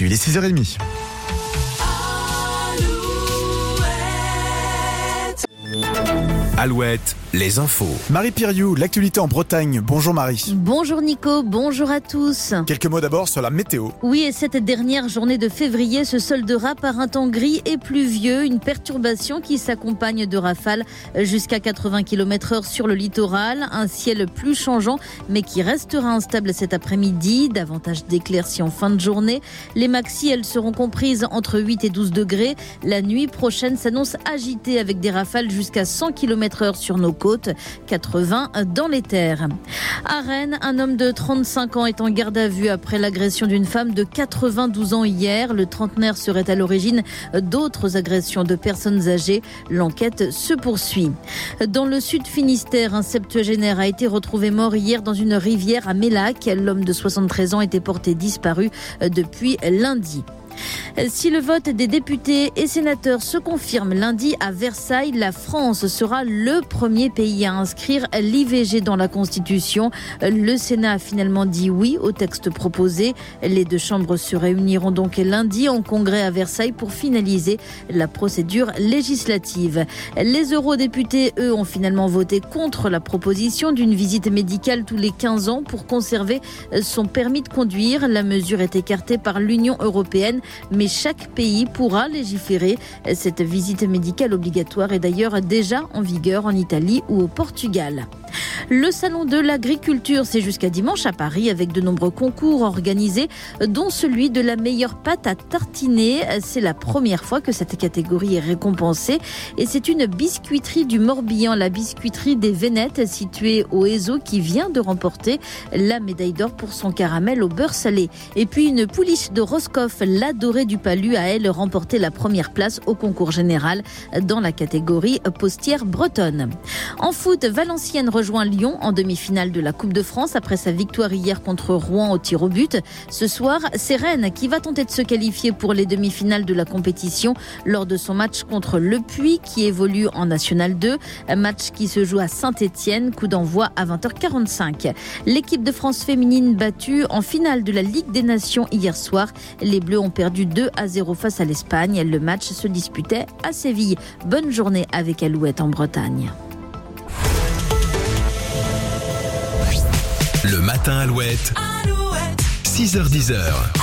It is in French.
Il est 6h30. Alouette, les infos. Marie Piriou, l'actualité en Bretagne. Bonjour Marie. Bonjour Nico, bonjour à tous. Quelques mots d'abord sur la météo. Oui, et cette dernière journée de février se soldera par un temps gris et pluvieux, une perturbation qui s'accompagne de rafales jusqu'à 80 km heure sur le littoral, un ciel plus changeant mais qui restera instable cet après-midi, davantage d'éclaircies en fin de journée. Les maxi, elles seront comprises entre 8 et 12 degrés. La nuit prochaine s'annonce agitée avec des rafales jusqu'à 100 km heure sur nos côtes, 80 dans les terres. À Rennes, un homme de 35 ans est en garde à vue après l'agression d'une femme de 92 ans hier. Le trentenaire serait à l'origine d'autres agressions de personnes âgées. L'enquête se poursuit. Dans le sud Finistère, un septuagénaire a été retrouvé mort hier dans une rivière à Mélac. L'homme de 73 ans était porté disparu depuis lundi. Si le vote des députés et sénateurs se confirme lundi à Versailles, la France sera le premier pays à inscrire l'IVG dans la Constitution. Le Sénat a finalement dit oui au texte proposé. Les deux chambres se réuniront donc lundi en congrès à Versailles pour finaliser la procédure législative. Les eurodéputés, eux, ont finalement voté contre la proposition d'une visite médicale tous les 15 ans pour conserver son permis de conduire. La mesure est écartée par l'Union européenne mais chaque pays pourra légiférer. Cette visite médicale obligatoire est d'ailleurs déjà en vigueur en Italie ou au Portugal. Le salon de l'agriculture, c'est jusqu'à dimanche à Paris avec de nombreux concours organisés, dont celui de la meilleure pâte à tartiner. C'est la première fois que cette catégorie est récompensée et c'est une biscuiterie du Morbihan, la biscuiterie des Vénettes située au Ezo qui vient de remporter la médaille d'or pour son caramel au beurre salé. Et puis une pouliche de Roscoff, l'adorée du Palu, a elle remporté la première place au concours général dans la catégorie postière bretonne. En foot, Valenciennes rejoint Lyon en demi-finale de la Coupe de France après sa victoire hier contre Rouen au tir au but. Ce soir, c'est Rennes qui va tenter de se qualifier pour les demi-finales de la compétition lors de son match contre Le Puy qui évolue en National 2. Un match qui se joue à Saint-Etienne, coup d'envoi à 20h45. L'équipe de France féminine battue en finale de la Ligue des Nations hier soir. Les Bleus ont perdu 2 à 0 face à l'Espagne. Le match se disputait à Séville. Bonne journée avec Alouette en Bretagne. Matin Alouette. Alouette. 6h10.